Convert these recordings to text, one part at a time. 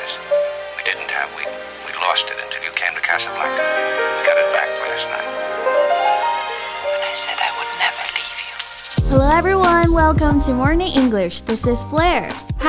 prize. We didn't have. We we lost it until you came to Casablanca. We got it back last night. And I said I would never leave you. Hello everyone, welcome to Morning English. This is Blair.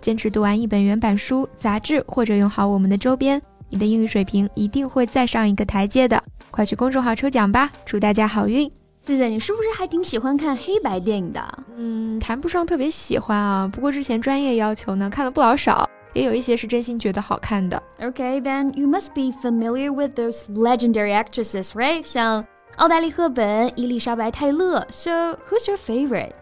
坚持读完一本原版书、杂志，或者用好我们的周边，你的英语水平一定会再上一个台阶的。快去公众号抽奖吧，祝大家好运！谢谢你是不是还挺喜欢看黑白电影的？嗯，谈不上特别喜欢啊，不过之前专业要求呢，看了不老少，也有一些是真心觉得好看的。Okay, then you must be familiar with those legendary actresses, right? 像奥黛丽·赫本、伊丽莎白·泰勒。So, who's your favorite?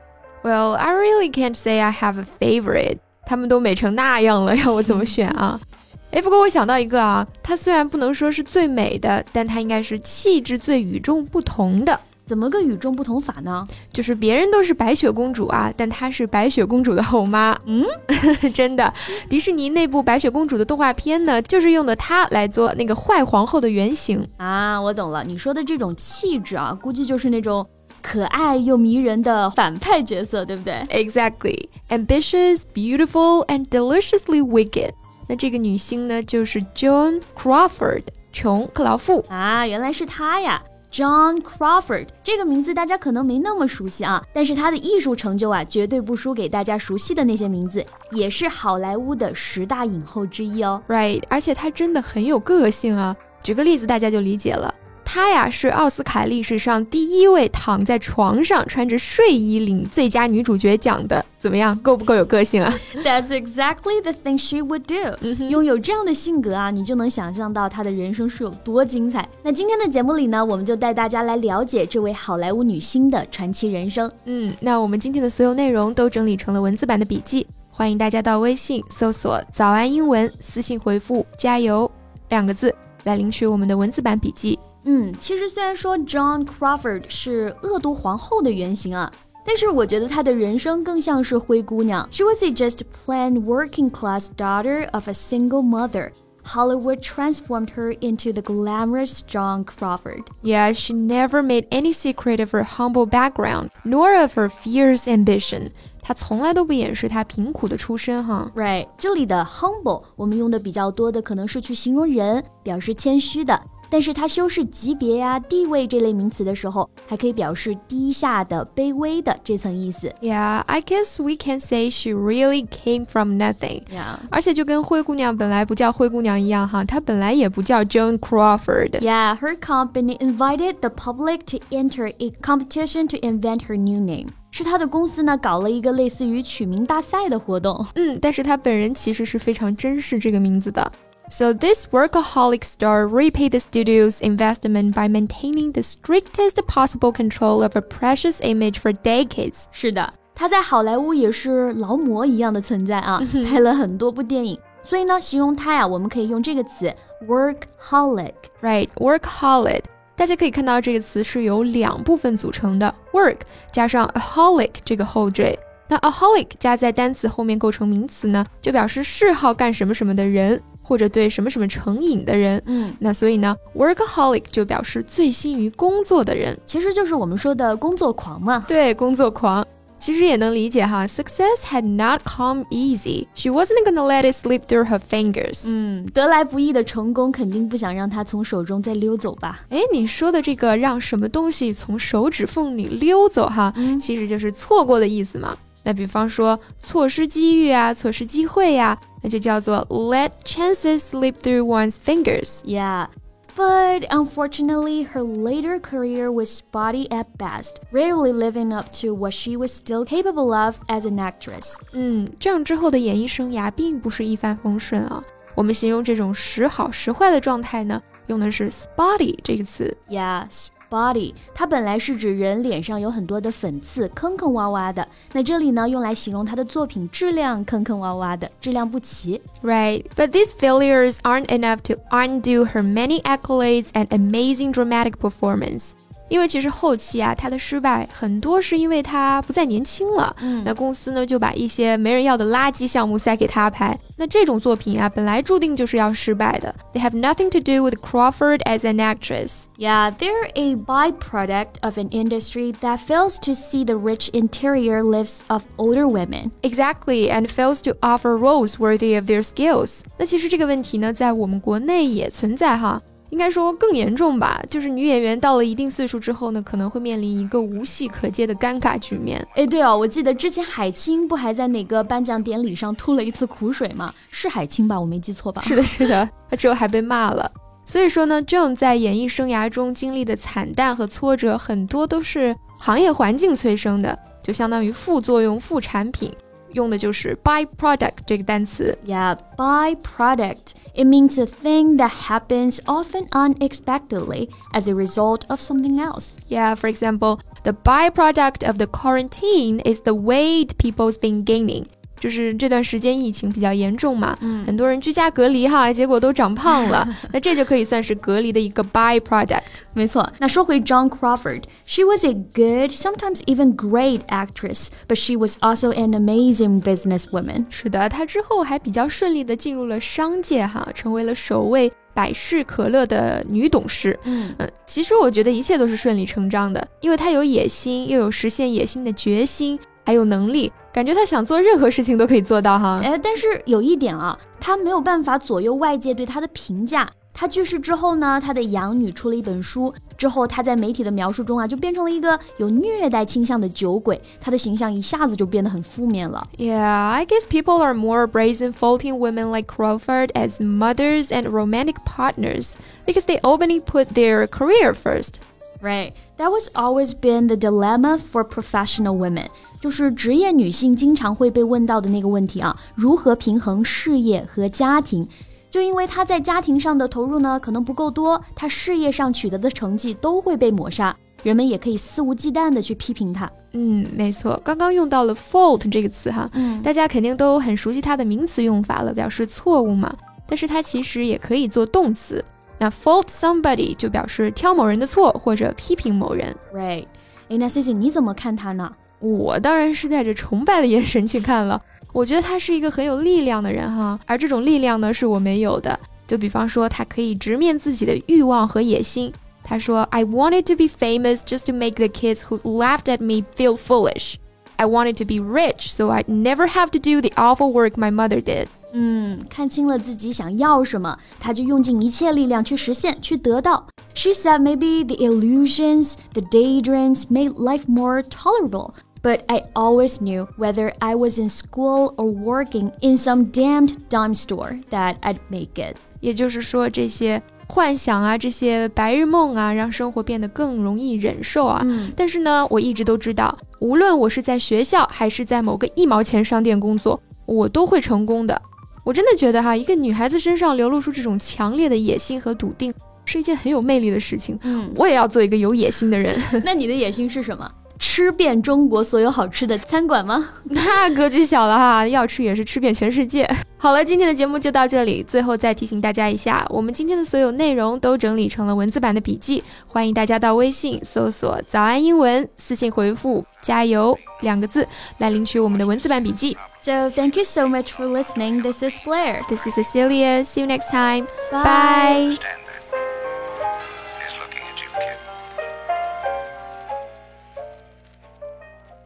Well, I really can't say I have a favorite. 他们都美成那样了，要我怎么选啊？哎，不过我想到一个啊，她虽然不能说是最美的，但她应该是气质最与众不同的。怎么个与众不同法呢？就是别人都是白雪公主啊，但她是白雪公主的后妈。嗯，真的，迪士尼那部白雪公主的动画片呢，就是用的她来做那个坏皇后的原型啊。我懂了，你说的这种气质啊，估计就是那种。可爱又迷人的反派角色，对不对？Exactly, ambitious, beautiful, and deliciously wicked。那这个女星呢，就是 Joan Crawford，琼·克劳馥啊，原来是她呀 John Crawford 这个名字大家可能没那么熟悉啊，但是她的艺术成就啊，绝对不输给大家熟悉的那些名字，也是好莱坞的十大影后之一哦。Right，而且她真的很有个性啊，举个例子大家就理解了。她呀是奥斯卡历史上第一位躺在床上穿着睡衣领最佳女主角奖的，怎么样，够不够有个性啊？That's exactly the thing she would do。拥有这样的性格啊，你就能想象到她的人生是有多精彩。那今天的节目里呢，我们就带大家来了解这位好莱坞女星的传奇人生。嗯，那我们今天的所有内容都整理成了文字版的笔记，欢迎大家到微信搜索“早安英文”，私信回复“加油”两个字来领取我们的文字版笔记。嗯，其实虽然说 John Crawford 是恶毒皇后的原型啊，但是我觉得她的人生更像是灰姑娘。She was a just plain working class daughter of a single mother. Hollywood transformed her into the glamorous John Crawford. Yeah, she never made any secret of her humble background, nor of her fierce ambition. 她从来都不掩饰她贫苦的出身，哈。Right，这里的 humble 我们用的比较多的可能是去形容人，表示谦虚的。 但是它修饰级别呀、地位这类名词的时候，还可以表示低下的、卑微的这层意思。Yeah, I guess we can say she really came from nothing. Yeah，而且就跟灰姑娘本来不叫灰姑娘一样哈，她本来也不叫 Joan Crawford. Yeah, her company invited the public to enter a competition to invent her new name. 是她的公司呢搞了一个类似于取名大赛的活动。嗯，但是她本人其实是非常珍视这个名字的。 So this workaholic star repaid the studio's investment by maintaining the strictest possible control of a precious image for decades. 是的，他在好莱坞也是劳模一样的存在啊，拍了很多部电影。所以呢，形容他呀，我们可以用这个词 workaholic。Right，workaholic。大家可以看到这个词是由两部分组成的，work 加上 aholic 这个后缀。那 aholic 加在单词后面构成名词呢，就表示嗜好干什么什么的人。 或者对什么什么成瘾的人，嗯，那所以呢，workaholic 就表示醉心于工作的人，其实就是我们说的工作狂嘛。对，工作狂，其实也能理解哈。Success had not come easy. She wasn't gonna let it slip through her fingers. 嗯，得来不易的成功，肯定不想让它从手中再溜走吧？哎，你说的这个让什么东西从手指缝里溜走哈，其实就是错过的意思嘛。那比方说，错失机遇啊，错失机会呀。那就叫做 let chances slip through one's fingers. Yeah. But unfortunately, her later career was spotty at best, rarely living up to what she was still capable of as an actress. 嗯，这样之后的演艺生涯并不是一帆风顺啊。我们形容这种时好时坏的状态呢，用的是 spotty 这个词。Yeah, body，它本来是指人脸上有很多的粉刺，坑坑洼洼的。那这里呢，用来形容他的作品质量坑坑洼洼的，质量不齐。Right, but these failures aren't enough to undo her many accolades and amazing dramatic performance. 因为其实后期啊，他的失败很多是因为他不再年轻了。嗯，那公司呢就把一些没人要的垃圾项目塞给他拍。那这种作品啊，本来注定就是要失败的。They have nothing to do with Crawford as an actress. Yeah, they're a byproduct of an industry that fails to see the rich interior lives of older women. Exactly, and fails to offer roles worthy of their skills. 那其实这个问题呢，在我们国内也存在哈。 应该说更严重吧，就是女演员到了一定岁数之后呢，可能会面临一个无戏可接的尴尬局面。哎，对哦，我记得之前海清不还在哪个颁奖典礼上吐了一次苦水吗？是海清吧？我没记错吧？是的，是的，她之后还被骂了。所以说呢，Joan 在演艺生涯中经历的惨淡和挫折，很多都是行业环境催生的，就相当于副作用、副产品。用的就是 byproduct 这个单词。Yeah, byproduct. It means a thing that happens often unexpectedly as a result of something else. Yeah, for example, the byproduct of the quarantine is the weight people's been gaining. 就是这段时间疫情比较严重嘛，嗯，很多人居家隔离哈，结果都长胖了，那这就可以算是隔离的一个 byproduct。没错，那说回 John Crawford，she was a good, sometimes even great actress, but she was also an amazing businesswoman。是的，她之后还比较顺利的进入了商界哈，成为了首位百事可乐的女董事。嗯嗯，其实我觉得一切都是顺理成章的，因为她有野心，又有实现野心的决心。还有能力，感觉他想做任何事情都可以做到哈。哎，但是有一点啊，他没有办法左右外界对他的评价。他去世之后呢，他的养女出了一本书，之后他在媒体的描述中啊，就变成了一个有虐待倾向的酒鬼，他的形象一下子就变得很负面了。Yeah, I guess people are more brazen faulting women like Crawford as mothers and romantic partners because they openly put their career first. Right, that was always been the dilemma for professional women，就是职业女性经常会被问到的那个问题啊，如何平衡事业和家庭？就因为她在家庭上的投入呢，可能不够多，她事业上取得的成绩都会被抹杀，人们也可以肆无忌惮的去批评她。嗯，没错，刚刚用到了 fault 这个词哈，嗯，大家肯定都很熟悉它的名词用法了，表示错误嘛，但是它其实也可以做动词。那 fault somebody 就表示挑某人的错或者批评某人。Right，哎，那 C C 你怎么看他呢？我当然是带着崇拜的眼神去看了。我觉得他是一个很有力量的人哈，而这种力量呢是我没有的。就比方说，他可以直面自己的欲望和野心。他说：“I wanted to be famous just to make the kids who laughed at me feel foolish. I wanted to be rich so I'd never have to do the awful work my mother did.” 嗯，看清了自己想要什么，他就用尽一切力量去实现，去得到。She said maybe the illusions, the daydreams made life more tolerable. But I always knew whether I was in school or working in some damned dime store that I'd make it. 也就是说，这些幻想啊，这些白日梦啊，让生活变得更容易忍受啊。嗯、但是呢，我一直都知道，无论我是在学校还是在某个一毛钱商店工作，我都会成功的。 我真的觉得哈，一个女孩子身上流露出这种强烈的野心和笃定，是一件很有魅力的事情。嗯，我也要做一个有野心的人。那你的野心是什么？吃遍中国所有好吃的餐馆吗？那格局小了哈，要吃也是吃遍全世界。好了，今天的节目就到这里。最后再提醒大家一下，我们今天的所有内容都整理成了文字版的笔记，欢迎大家到微信搜索“早安英文”，私信回复“加油”两个字来领取我们的文字版笔记。So thank you so much for listening. This is Blair. This is Cecilia. See you next time. Bye.